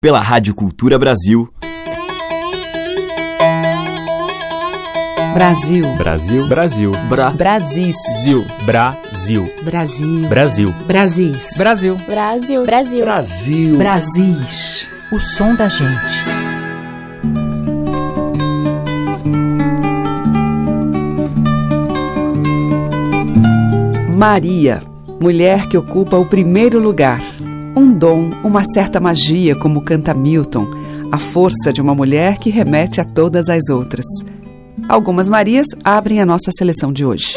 pela Rádio Cultura Brasil. Brasil. Brasil. Brasil. Bra. Brasil. Brasil. Brasil. Brasil. Brasil. Brasil. Brasil. Brasil. Brasil. Brasis. O som da gente. Maria, mulher que ocupa o primeiro lugar. Um dom, uma certa magia, como canta Milton, a força de uma mulher que remete a todas as outras. Algumas Marias abrem a nossa seleção de hoje.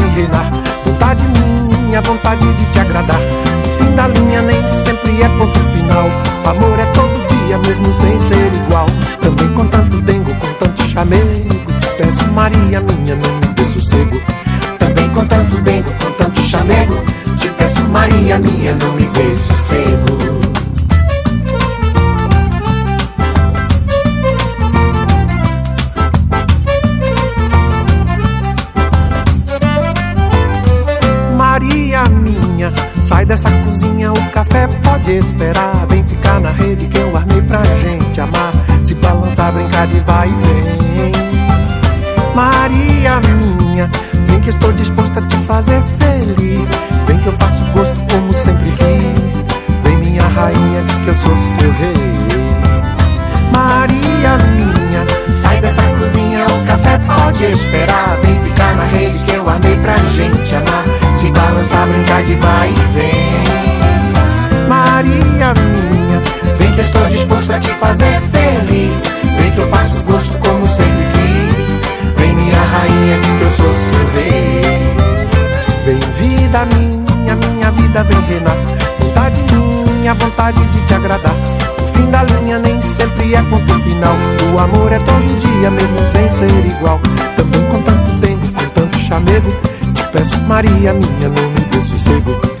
Reinar. Vontade minha, vontade de te agradar. O fim da linha nem sempre é ponto final. O amor é todo dia, mesmo sem ser igual. Também com tanto dengo, com tanto chamego. Te peço, Maria minha, não me dê sossego. Também com tanto dengo, com tanto chamego. Te peço, Maria minha, não me dê sossego. Rede que eu armei pra gente amar. Se balançar, brincar de vai e vem. Maria minha, vem que estou disposta a te fazer feliz. Vem que eu faço gosto como sempre fiz. Vem minha rainha, diz que eu sou seu rei. Maria minha, sai dessa cozinha, o café pode esperar. Vem ficar na rede que eu armei pra gente amar. Se balançar, brincar de vai e vem. Fazer feliz. Vem que eu faço gosto como sempre fiz. Vem minha rainha, diz que eu sou seu rei. Vem vida minha, minha vida vem reinar. Vontade minha, vontade de te agradar. O fim da linha nem sempre é ponto final. O amor é todo dia, mesmo sem ser igual. Também com tanto tempo, com tanto chamego. Te peço, Maria minha, não me dê sossego.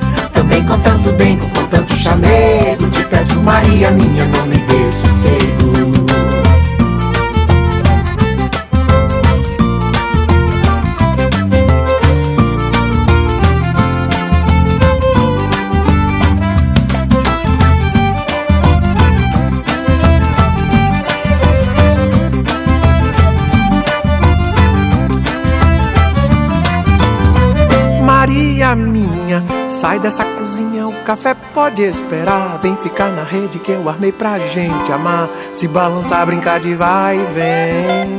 Com tanto dengo, com tanto chamego. Te peço, Maria minha, não me dê sossego. Sai dessa cozinha, o café pode esperar. Vem ficar na rede que eu armei pra gente amar. Se balançar, brincar de vai e vem.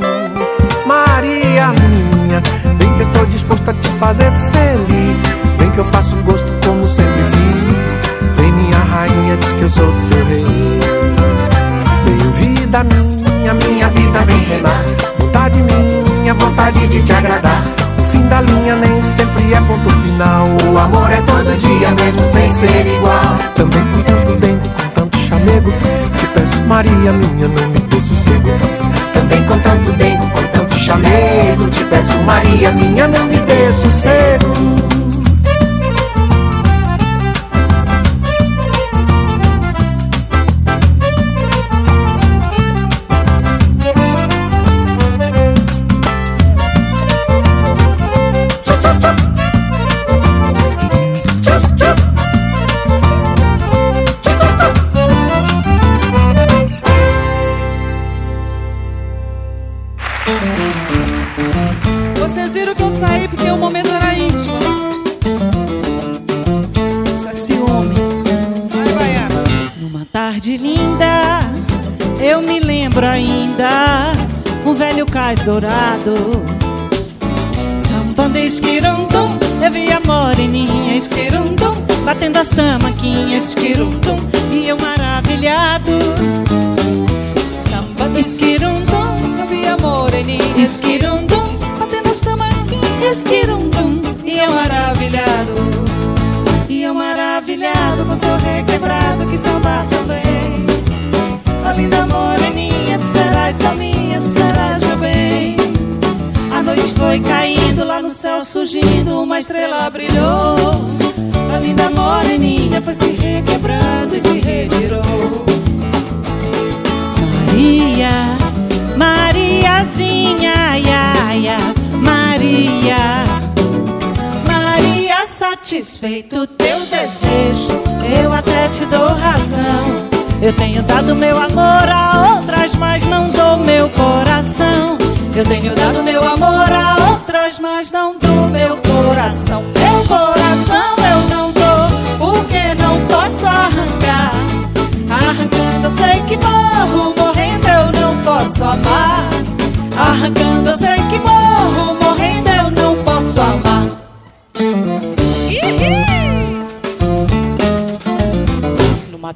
Maria minha, vem que eu tô disposto a te fazer feliz. Vem que eu faço gosto como sempre fiz. Vem minha rainha, diz que eu sou seu rei. Vem vida minha, minha vida vem reinar. Vontade minha, vontade de te agradar. Da linha nem sempre é ponto final. O amor é todo dia, mesmo sem ser igual. Também com tanto dentro, com tanto chamego. Te peço, Maria minha, não me dê sossego. Também com tanto dentro, com tanto chamego. Te peço, Maria minha, não me dê sossego. Esquirundum, e eu maravilhado. E eu maravilhado com seu requebrado que sambar também. A linda moreninha, tu serás só minha, tu serás meu bem. A noite foi caindo, lá no céu surgindo, uma estrela brilhou. A linda moreninha foi se requebrando e se retirou. Maria, Mariazinha, ia, ia, Maria. Maria, satisfeito teu desejo, eu até te dou razão. Eu tenho dado meu amor a outras, mas não dou meu coração. Eu tenho dado meu amor a outras, mas não dou meu coração. Meu coração eu não dou, porque não posso arrancar. Arrancando eu sei que morro, morrendo eu não posso amar. Arrancando eu sei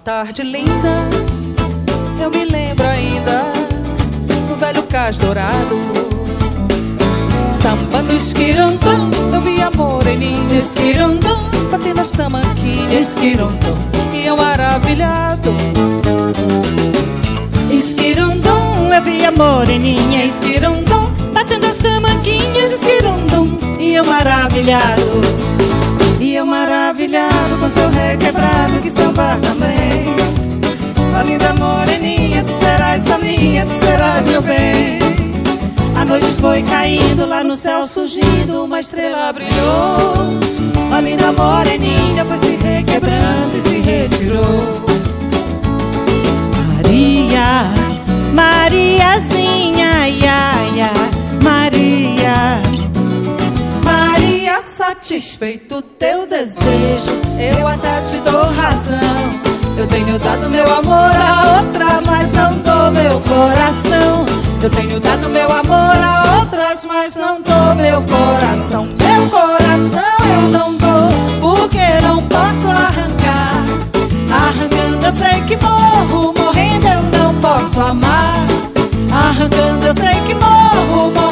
tarde linda, eu me lembro ainda do velho cais dourado. Sambando esquirandão, eu vi a moreninha esquirandão, batendo as tamanquinhas esquirandão, e eu maravilhado. Esquirandão, eu vi a moreninha esquirandão, batendo as tamanquinhas esquirandão, e eu maravilhado. Maravilhado com seu requebrado que sambar também. A linda moreninha, tu serás a minha, tu serás meu bem. A noite foi caindo, lá no céu surgindo, uma estrela brilhou. A linda moreninha foi se requebrando e se retirou. Maria, Mariazinha, ia, ia, Maria. Maria, satisfeito teu eu até te dou razão. Eu tenho dado meu amor a outras, mas não dou meu coração. Eu tenho dado meu amor a outras, mas não dou meu coração. Meu coração eu não dou, porque não posso arrancar. Arrancando eu sei que morro, morrendo eu não posso amar. Arrancando eu sei que morro, morrendo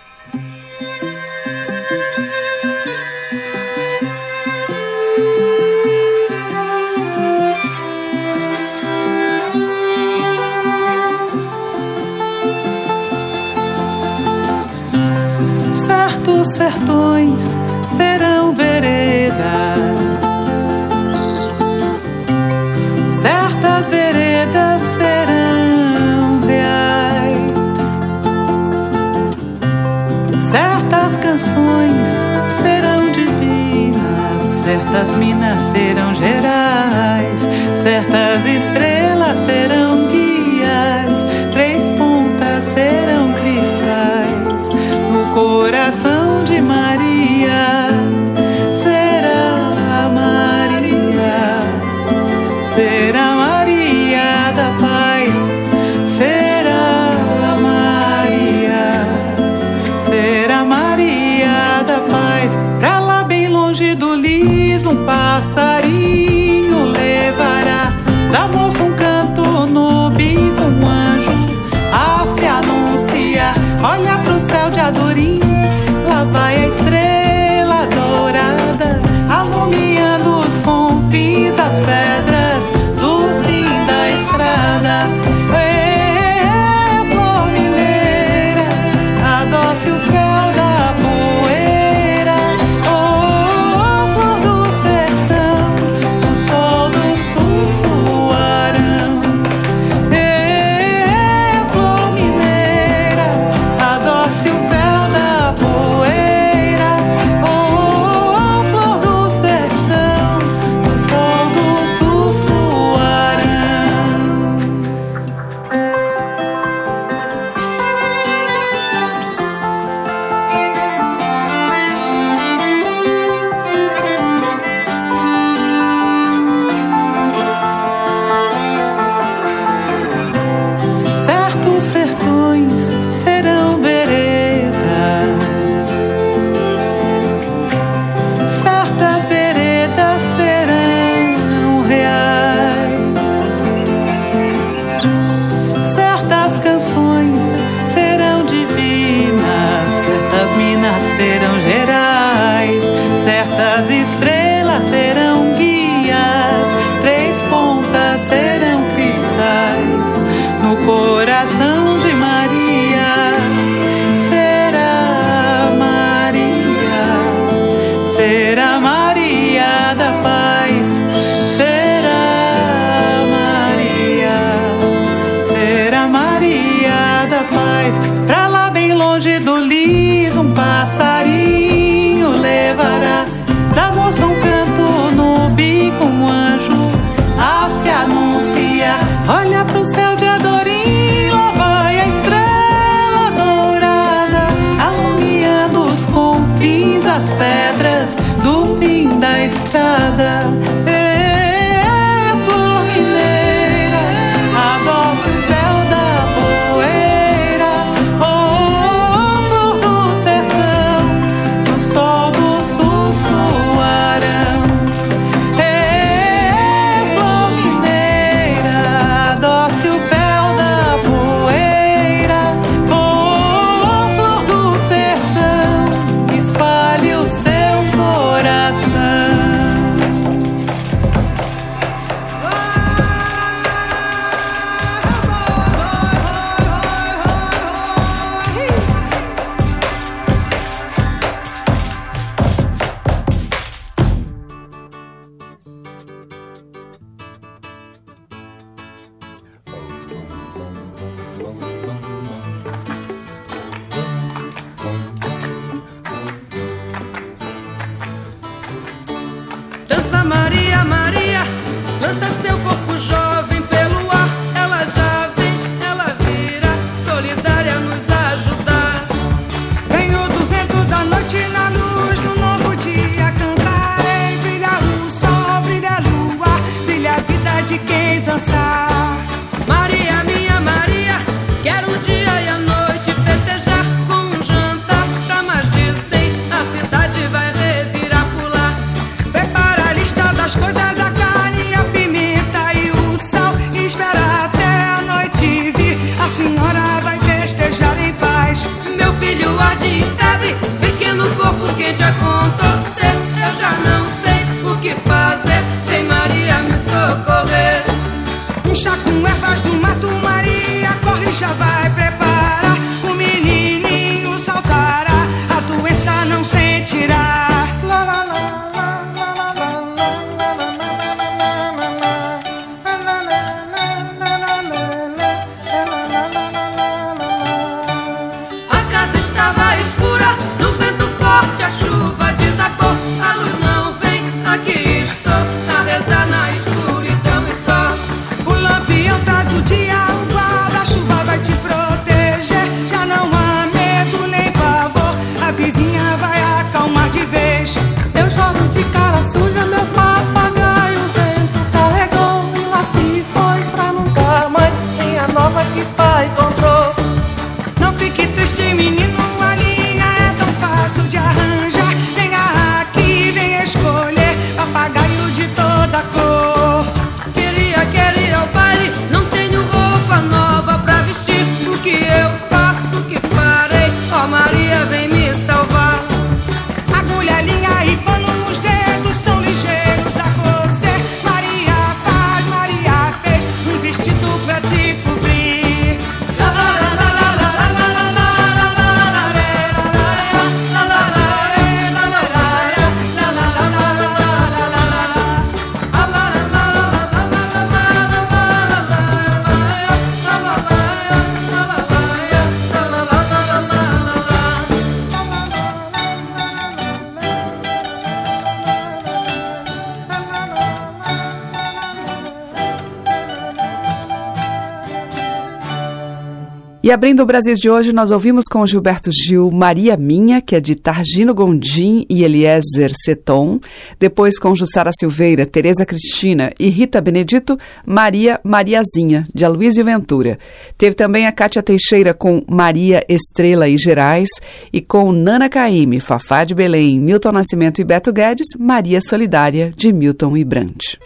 E abrindo o Brasil de hoje, nós ouvimos com Gilberto Gil Maria Minha, que é de Targino Gondim e Eliezer Seton. Depois com Jussara Silveira, Tereza Cristina e Rita Benedito, Maria Mariazinha, de Aloysio Ventura. Teve também a Cátia Teixeira com Maria Estrela e Gerais e com Nana Caime, Fafá de Belém, Milton Nascimento e Beto Guedes, Maria Solidária, de Milton e Brandt.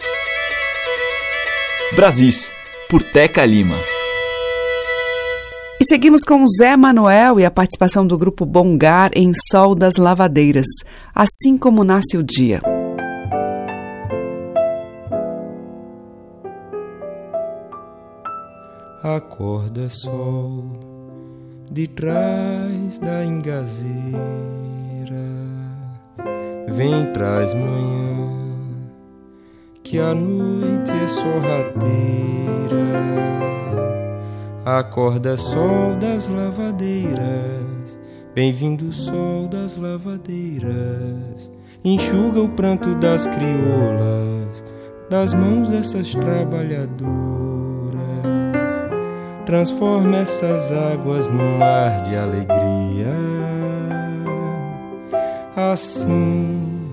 Brasis, por Teca Lima. Seguimos com Zé Manuel e a participação do grupo Bongar em Sol das Lavadeiras, assim como nasce o dia. Acorda sol de trás da engazira, vem traz manhã, que a noite é sorrateira. Acorda sol das lavadeiras, bem-vindo sol das lavadeiras, enxuga o pranto das crioulas, das mãos dessas trabalhadoras. Transforma essas águas num mar de alegria. Assim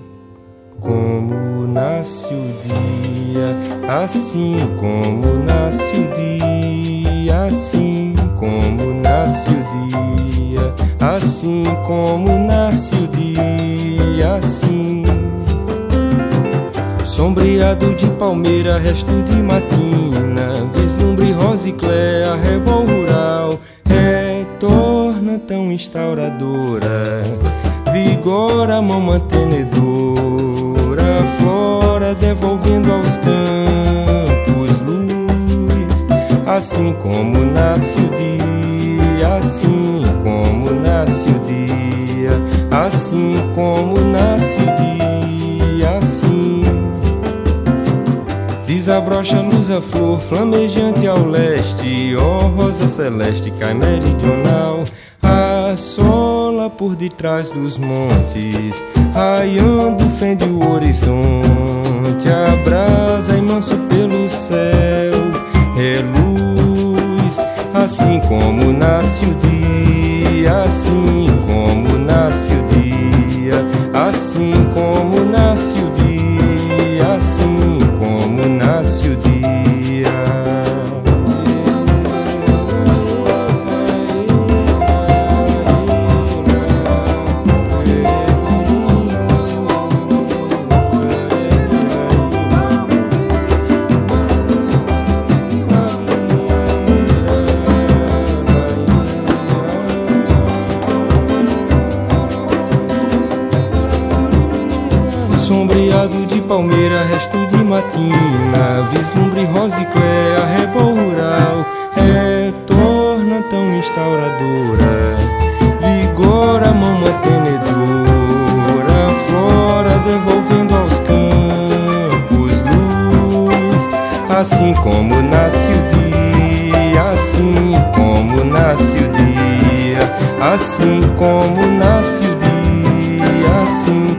como nasce o dia, assim como nasce o assim como nasce o dia, assim como nasce o dia, assim. Sombreado de palmeira, resto de matina, vislumbre rosiclé, arrebol rural, retorna tão instauradora, vigora mão mantenedora, flora devolvendo aos campos assim como nasce o dia, assim como nasce o dia, assim como nasce o dia, assim. Desabrocha luz a flor flamejante ao leste, ó oh, rosa celeste cai meridional, assola por detrás dos montes, raiando fende o horizonte, abrasa imenso pelo céu, é luz, assim como nasce o dia, assim como nasce o dia, assim como nasce o dia, assim palmeira, resto de matina, vislumbre rosiclé, arrebol rural, retorna tão instauradora, vigora mão mantenedora, flora devolvendo aos campos luz, assim como nasce o dia, assim como nasce o dia, assim como nasce o dia, assim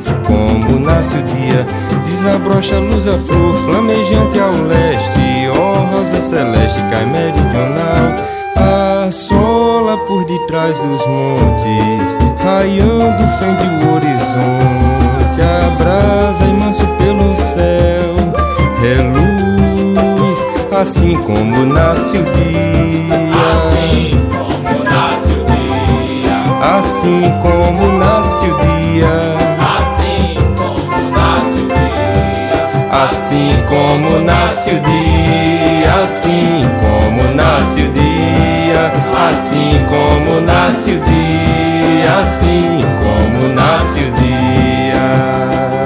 nasce o dia, desabrocha a luz a flor, flamejante ao leste, ó oh, rosa celeste cai meridional, assola por detrás dos montes, raiando fende o horizonte, abrasa imenso pelo céu, é luz, assim como nasce o dia, assim como nasce o dia, assim como nasce o dia. Assim como nasce o dia, Assim como nasce o dia, assim como nasce o dia, assim como nasce o dia.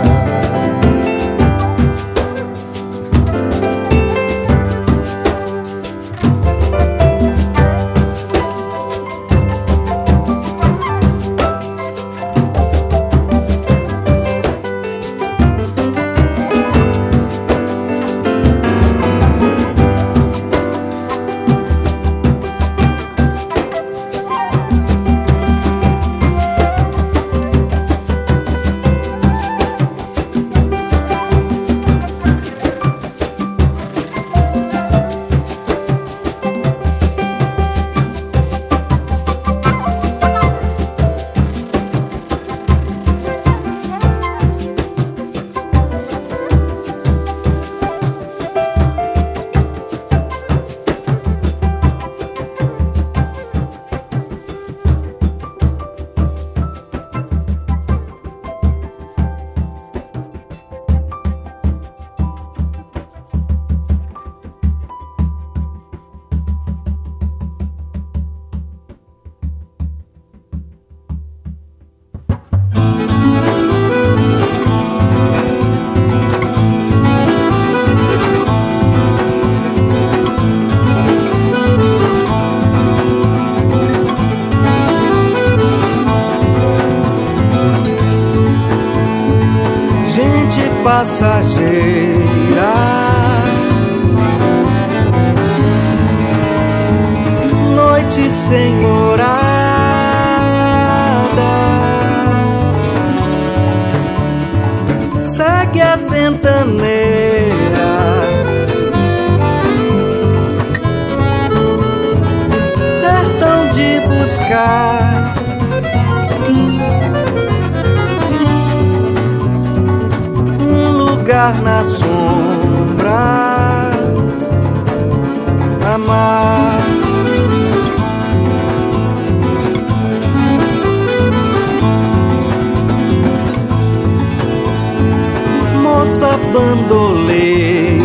nossa bandoleira.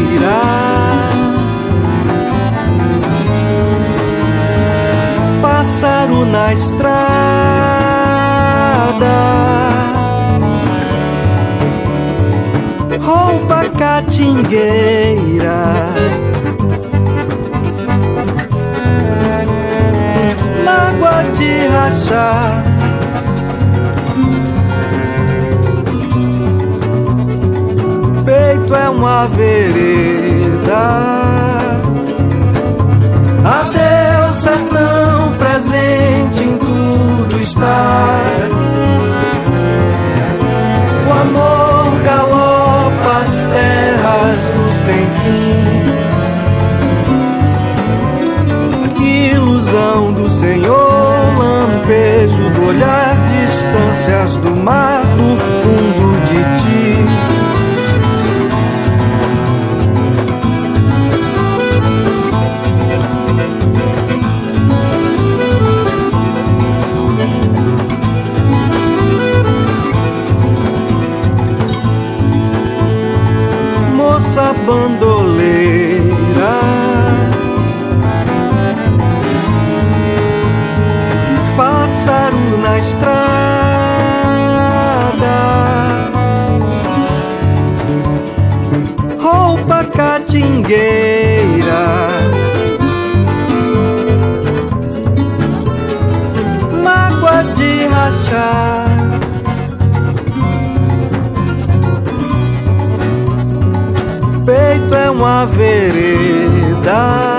Pássaro na estrada, roupa catingueira. Mágoa de rachar é uma vereda. o sertão presente em tudo está. O amor galopa as terras do sem fim. Ilusão do Senhor, lampejo do olhar, distâncias do mar, do fundo de ti. da bandoleira. Pássaro na estrada. Roupa catingueira. uma vereda.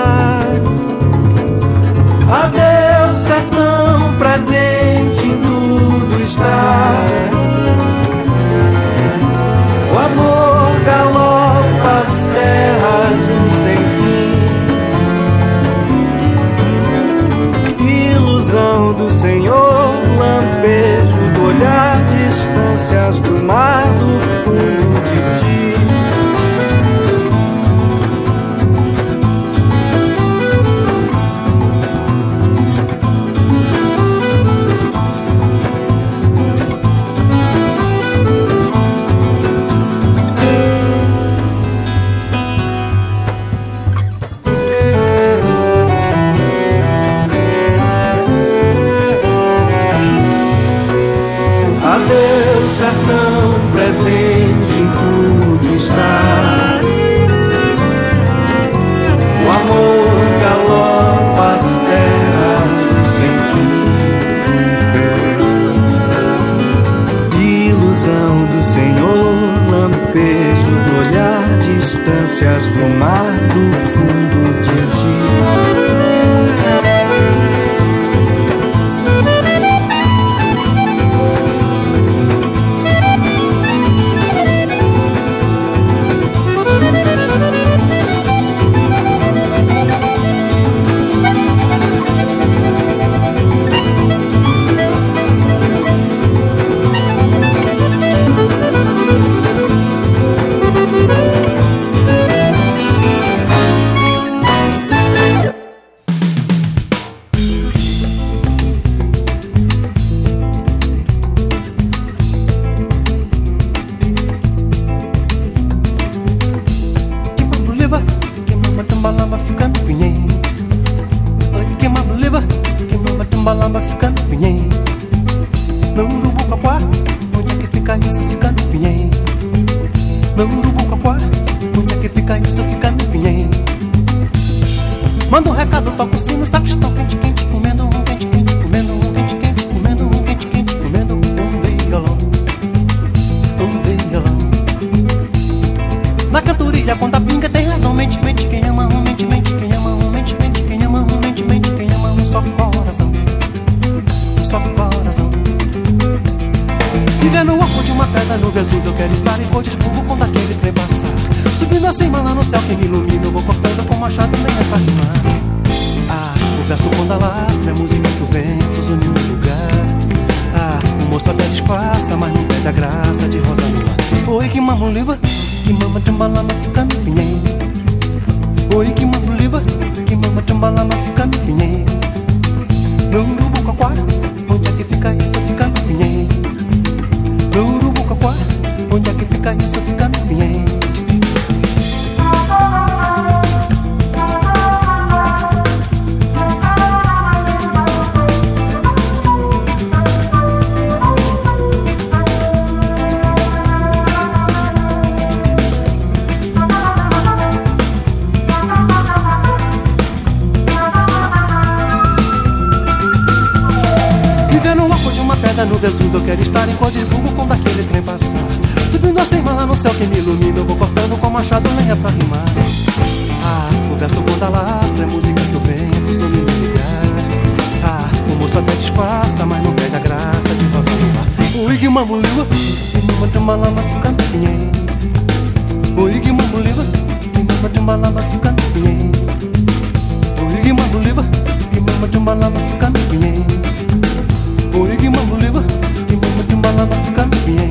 Assim, lá no céu que me ilumina Eu vou cortando com machado lenha pra rimar. Ah, o verso quando alastra É música que o vento some no lugar Ah, o moço até disfarça Mas não perde a graça de rosa no ar O Ig Mamuliwa E numa de uma lama fica pinheiro O Ig Mamuliwa E numa de uma lama fica pinheiro O Ig Mamuliwa E numa de uma lama fica no pinheiro Oi, que mamuliva, que mama de malama fica bem.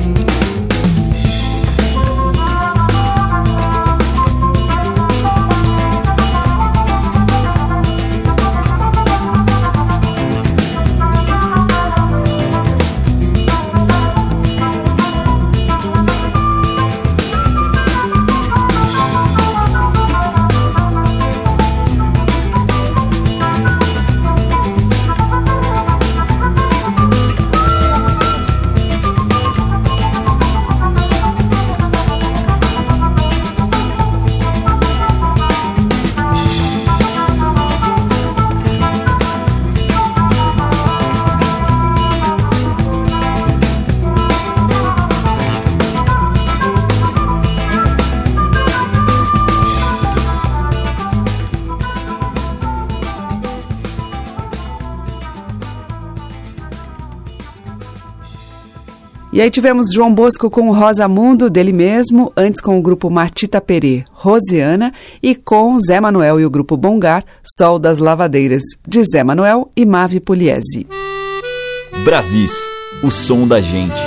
E aí tivemos João Bosco com o Rosa Mundo, dele mesmo, antes com o grupo Martita Perê, Rosiana, e com Zé Manuel e o grupo Bongar, Sol das Lavadeiras, de Zé Manuel e Mave Pugliese. Brasis, o som da gente.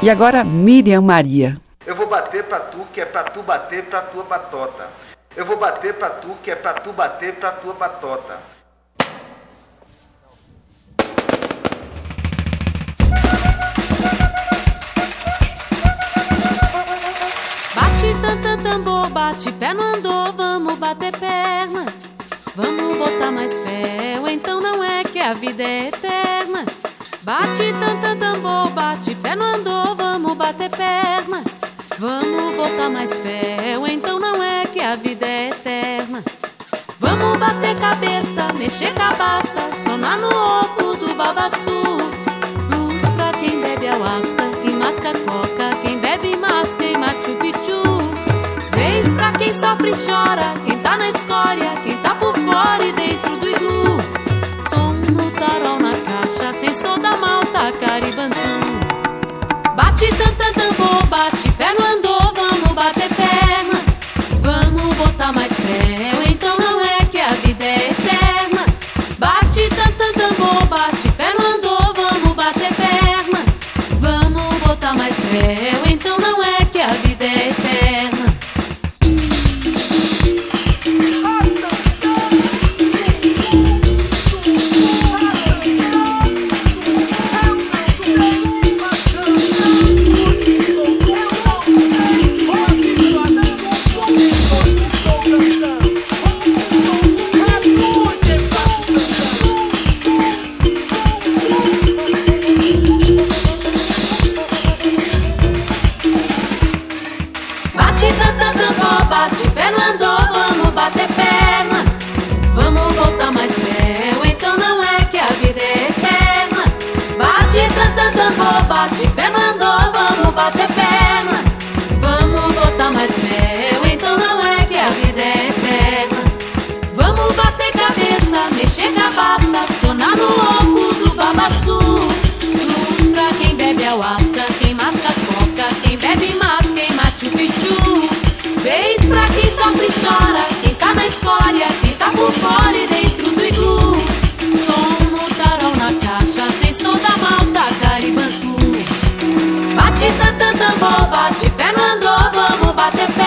E agora Miriam Maria. Eu vou bater pra tu, que é pra tu bater pra tua batota. Eu vou bater pra tu, que é pra tu bater pra tua batota. Tambor, bate pé no andor, vamos bater perna. Vamos botar mais fé, ou então não é que a vida é eterna. Bate tanta tambor, bate pé no andor, vamos bater perna. Vamos botar mais fé, ou então não é que a vida é eterna. Vamos bater cabeça, mexer cabaça, sonar no oco do babaçu. Luz pra quem bebe alasca, quem masca coca, quem bebe masca e machu sofre e chora, quem tá na escória, quem tá forte, pé mandou, vamos bater perna. Né? Vamos botar mais mel, então não é que a vida é eterna. Né? Vamos bater cabeça, mexer cabaça, sonar no louco do babaçu. Luz pra quem bebe ayahuasca, quem masca coca, quem bebe mas, quem mate o pichu. Vez pra quem sofre e chora, quem tá na escória, quem tá por fora e dentro do iglu. about to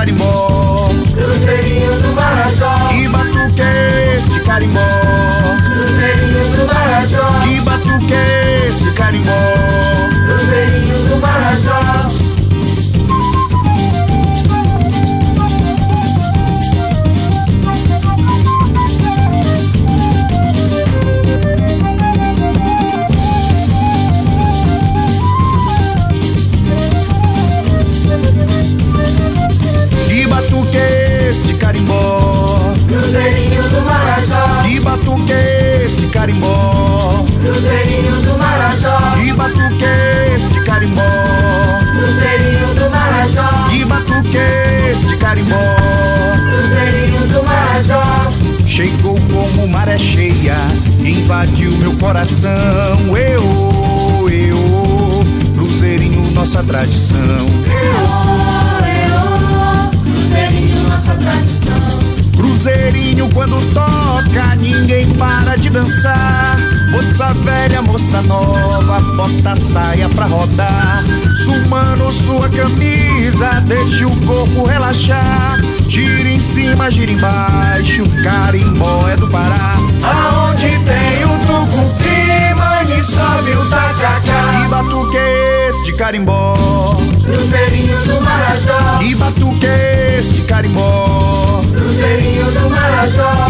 Marajó rodar. Sumando sua camisa, deixe o corpo relaxar. Gira em cima, gira embaixo, carimbó é do Pará. Aonde tem o tucupi, mãe, sobe o tacacá. Que batuque é esse de carimbó? Cruzeirinho do Marajó. Que batuque é esse de carimbó? Cruzeirinho do Marajó.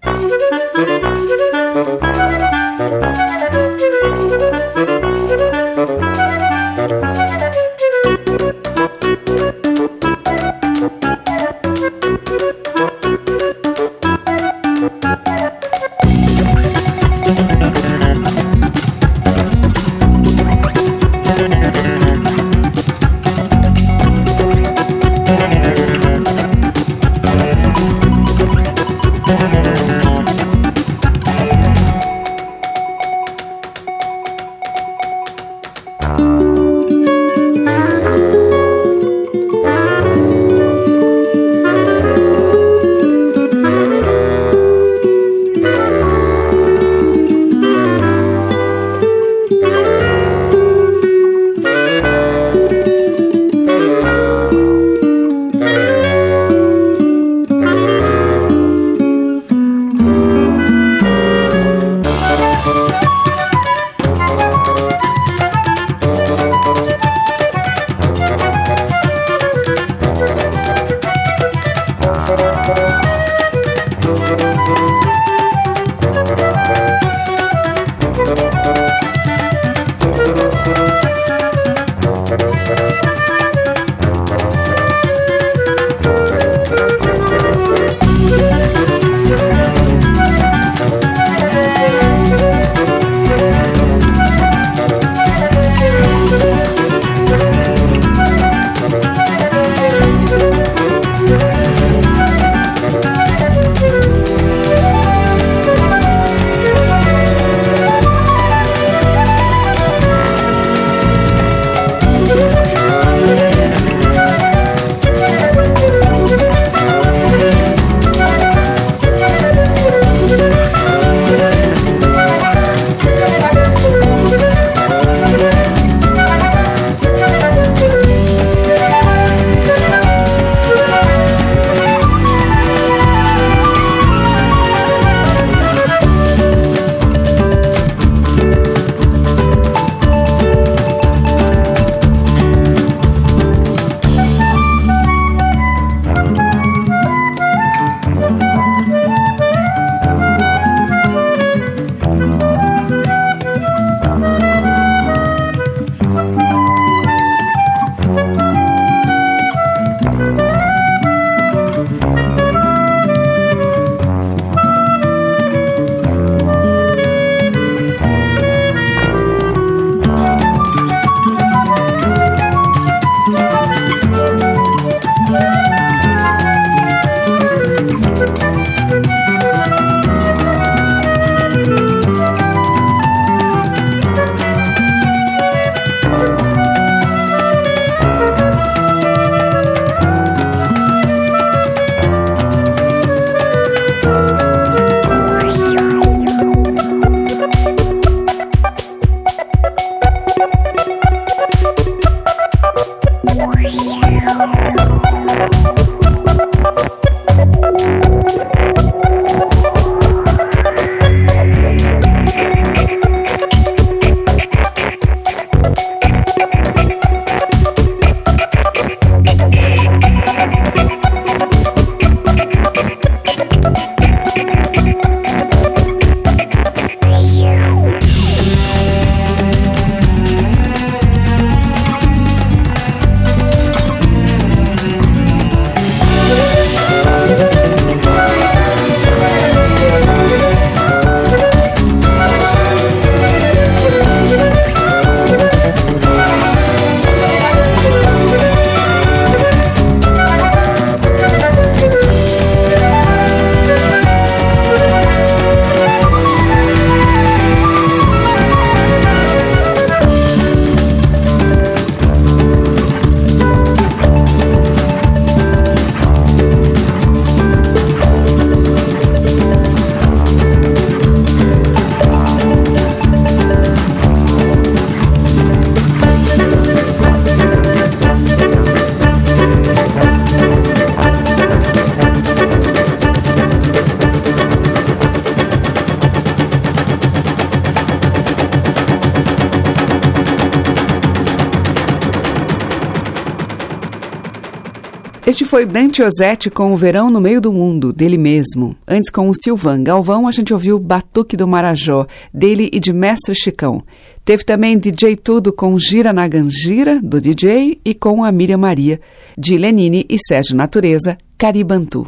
Este foi Dante Ozzetti com O Verão no Meio do Mundo, dele mesmo. Antes, com o Silvan Galvão, a gente ouviu Batuque do Marajó, dele e de Mestre Chicão. Teve também DJ Tudo com Gira na Gangira, do DJ, e com a Miriam Maria, de Lenine e Sérgio Natureza, Caribantu.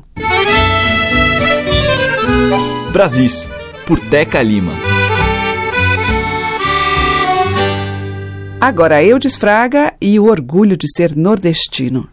Brasis, por Teca Lima. Agora eu desfraga e o orgulho de ser nordestino.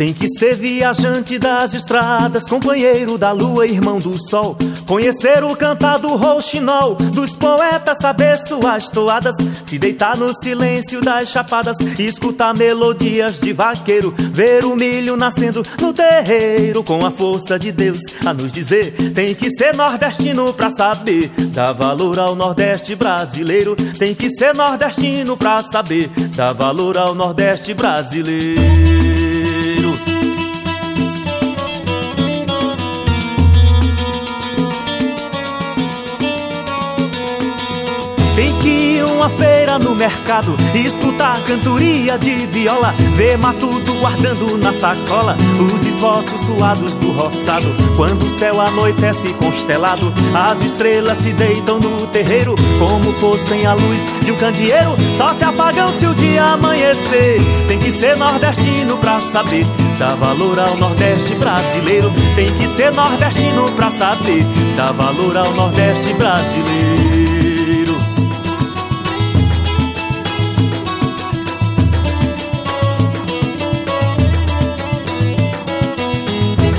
Tem que ser viajante das estradas, companheiro da lua, irmão do sol. Conhecer o cantado rouxinol dos poetas, saber suas toadas. Se deitar no silêncio das chapadas, escutar melodias de vaqueiro. Ver o milho nascendo no terreiro, com a força de Deus a nos dizer. Tem que ser nordestino pra saber dar valor ao Nordeste brasileiro. Tem que ser nordestino pra saber dar valor ao Nordeste brasileiro. Mercado Escutar a cantoria de viola. Ver matuto guardando na sacola Os esforços suados do roçado. Quando o céu anoitece constelado As estrelas se deitam no terreiro. Como fossem a luz de um candeeiro Só se apagam se o dia amanhecer. Tem que ser nordestino pra saber Dar valor ao Nordeste brasileiro. Tem que ser nordestino pra saber Dar valor ao Nordeste brasileiro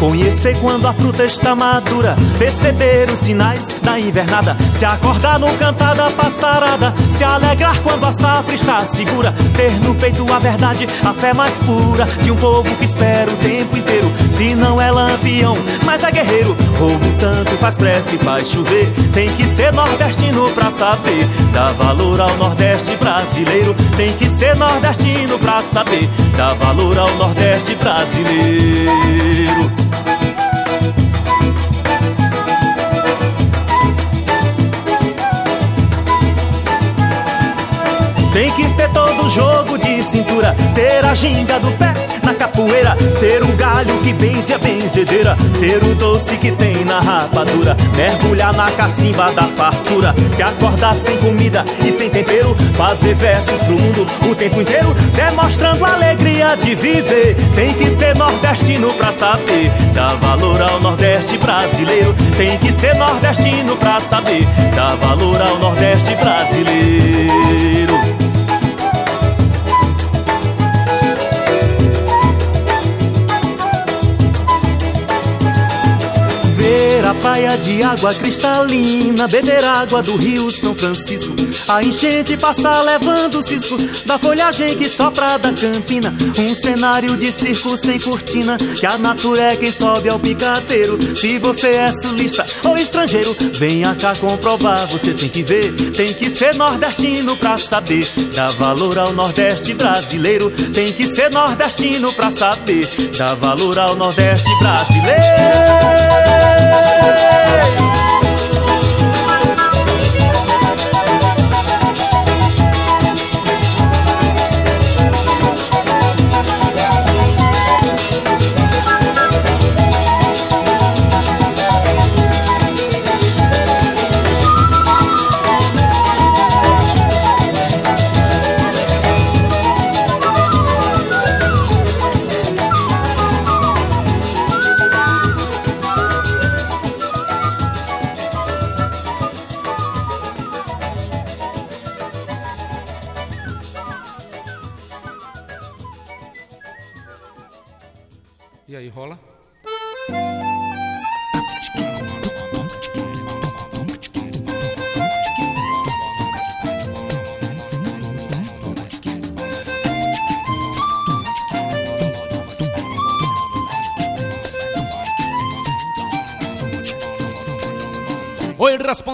Conhecer quando a fruta está madura, perceber os sinais da invernada, se acordar no cantar da passarada, se alegrar quando a safra está segura, ter no peito a verdade, a fé mais pura de um povo que espera o tempo inteiro. Se não é lampião, mas é guerreiro, roubo santo, faz prece, faz chover. Tem que ser nordestino pra saber, dar valor ao Nordeste brasileiro. Tem que ser nordestino pra saber, dar valor ao Nordeste brasileiro. Cintura, ter a ginga do pé na capoeira, ser o galho que benze a benzedeira, ser o doce que tem na rapadura, mergulhar na cacimba da fartura, se acordar sem comida e sem tempero, fazer versos pro mundo o tempo inteiro, demonstrando a alegria de viver. Tem que ser nordestino pra saber, dar valor ao Nordeste brasileiro. Tem que ser nordestino pra saber, dar valor ao Nordeste brasileiro. Praia de água cristalina, beber água do rio São Francisco, a enchente passar levando o cisco da folhagem que sopra da campina, um cenário de circo sem cortina, que a natureza é quem sobe ao picadeiro. Se você é sulista ou estrangeiro, venha cá comprovar, você tem que ver, tem que ser nordestino pra saber, dar valor ao Nordeste brasileiro, tem que ser nordestino pra saber, dar valor ao Nordeste brasileiro. E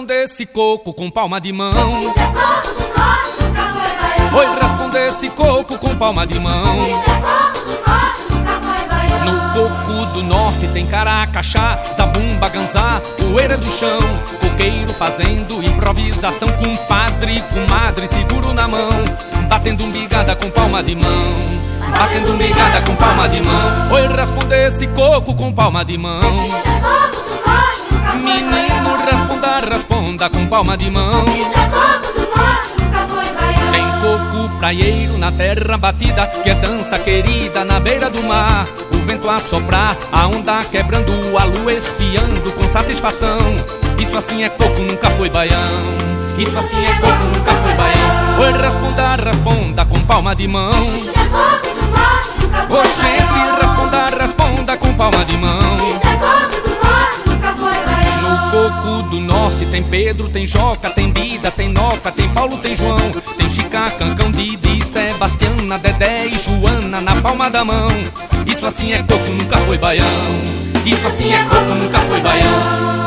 Oi, responde esse coco com palma de mão. Oi, responde esse coco com palma de mão. No coco do norte tem caracachá, zabumba, ganzá, poeira do chão, coqueiro fazendo improvisação com padre, com madre, seguro na mão, batendo umbigada com palma de mão. Batendo umbigada com palma de mão Oi, responder esse coco com palma de mão Menino, responda, responda com palma de mão. Tem coco praieiro na terra batida Que é dança querida na beira do mar. O vento a soprar, a onda quebrando A lua espiando com satisfação. Isso assim é coco, nunca foi baião Isso assim é coco, nunca foi baião Oi, responda, responda com palma de mão. Isso é coco do norte, nunca foi Oxente, responda, responda com palma de mão. Isso é coco coco do norte tem Pedro, tem Joca, tem Bida, tem Noca, tem Paulo, tem João Tem Chica, Cancão, Didi, Sebastiana, Dedé e Joana na palma da mão. Isso assim é coco, nunca foi baião. Isso assim é coco, nunca foi baião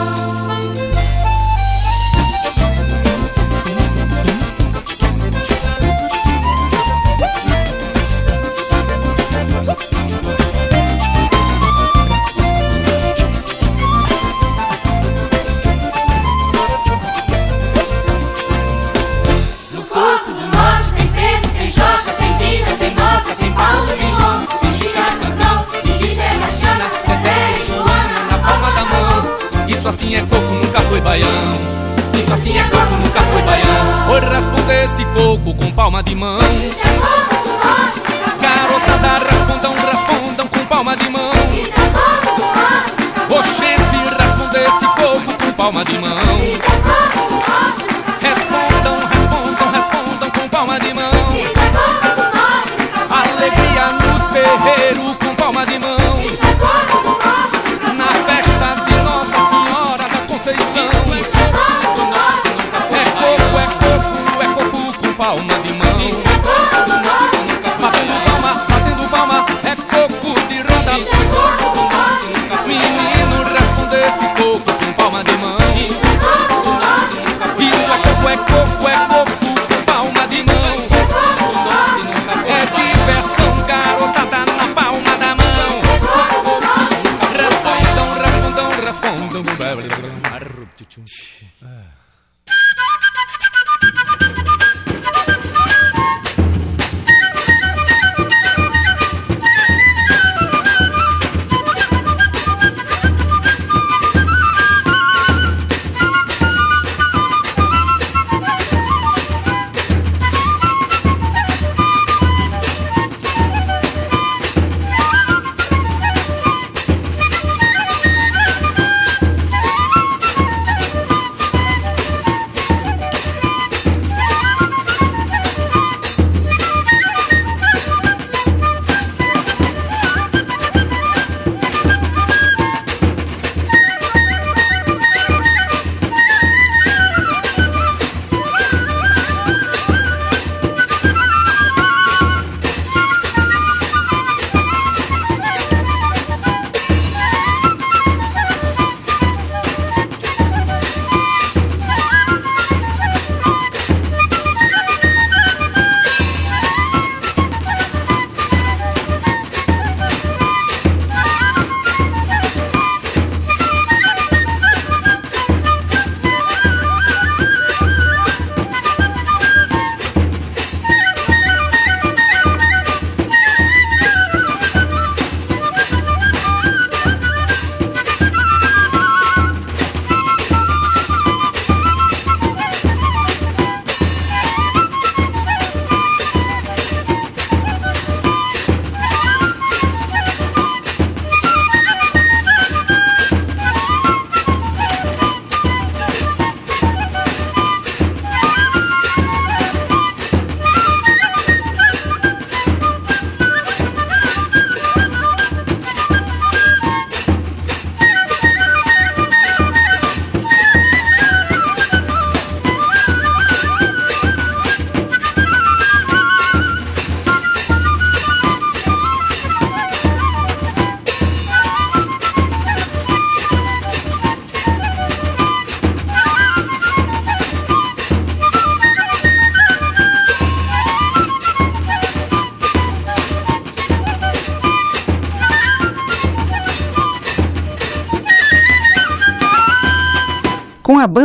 assim é coco, nunca foi baião. Isso assim é coco, nunca foi baião. Oi, responde esse coco com palma de mão. Isso é coco do rosto, Garotada, respondam, respondam com palma de mão. Isso é coco do rosto, Oxente, responde esse coco com palma de mão. Isso é coco do respondam, coco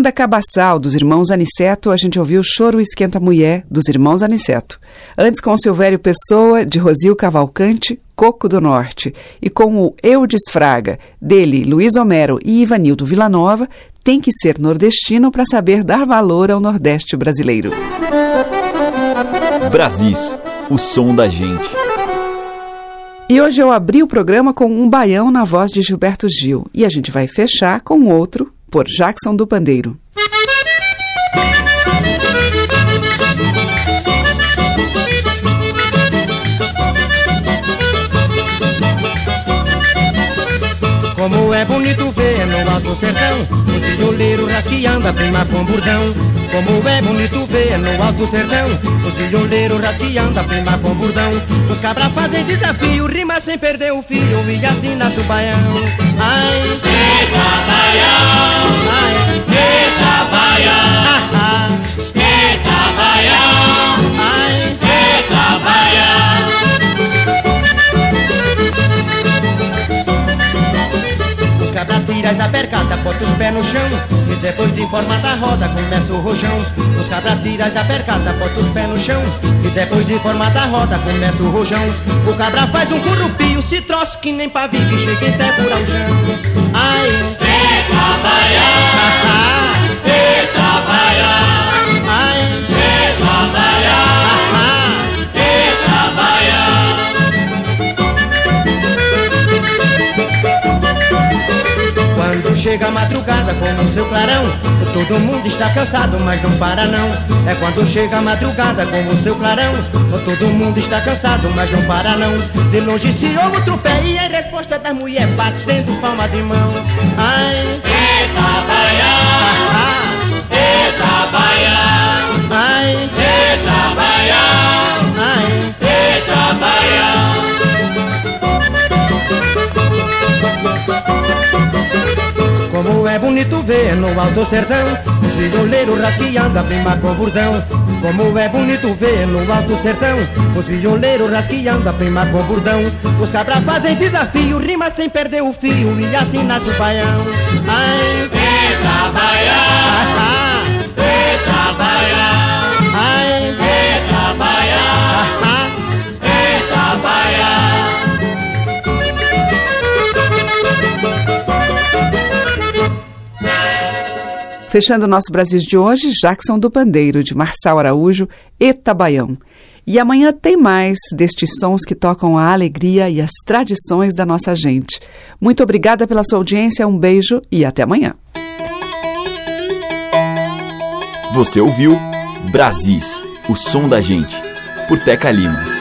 banda Cabaçal dos irmãos Aniceto, a gente ouviu Choro Esquenta Mulher dos irmãos Aniceto. Antes com Silvério Pessoa, de Rosil Cavalcante, Coco do Norte. E com o Eu Desfraga, dele, Luiz Homero e Ivanildo Villanova, tem que ser nordestino para saber dar valor ao Nordeste brasileiro. Brasis, o som da gente. E hoje eu abri o programa com um baião na voz de Gilberto Gil. E a gente vai fechar com outro por Jackson do Pandeiro. No alto sertão Os violeiros rasqueando a prima com burdão Como é bonito ver no alto sertão Os violeiros rasqueando a prima com burdão Os cabras fazem desafio, rima sem perder o fio E assim nasce o baião. Ai, eita baião ai, Eita baião. Ah, ah, Eita baião ai, Os cabras tiram as apercadas, bota os pés no chão. E depois de formar a roda começa o rojão. Os cabras tiram as apercadas, bota os pés no chão. E depois de formar a roda começa o rojão. O cabra faz um currupio, se troça que nem pavio Que chega até furar o chão Ai, Eita baião chega a madrugada com o seu clarão. Todo mundo está cansado, mas não para não. É quando chega a madrugada com o seu clarão. Todo mundo está cansado, mas não para não. De longe se ouve o tropé e a resposta das mulheres batendo palma de mão. Ai, Eita baião ah, Eita baião é bonito ver no alto sertão Os violeiros rasqueando a prima com burdão Como é bonito ver no alto sertão Os violeiros rasqueando a prima com burdão Os cabras fazem desafio, rima sem perder o fio E assim nasce o baião. Ai, Eita baião. Ah, Eita baião Fechando o nosso Brasil de hoje, Jackson do Pandeiro, de Marçal Araújo, Etabaião. E amanhã tem mais destes sons que tocam a alegria e as tradições da nossa gente. Muito obrigada pela sua audiência, um beijo e até amanhã. Você ouviu Brasis, o som da gente, por Teca Lima.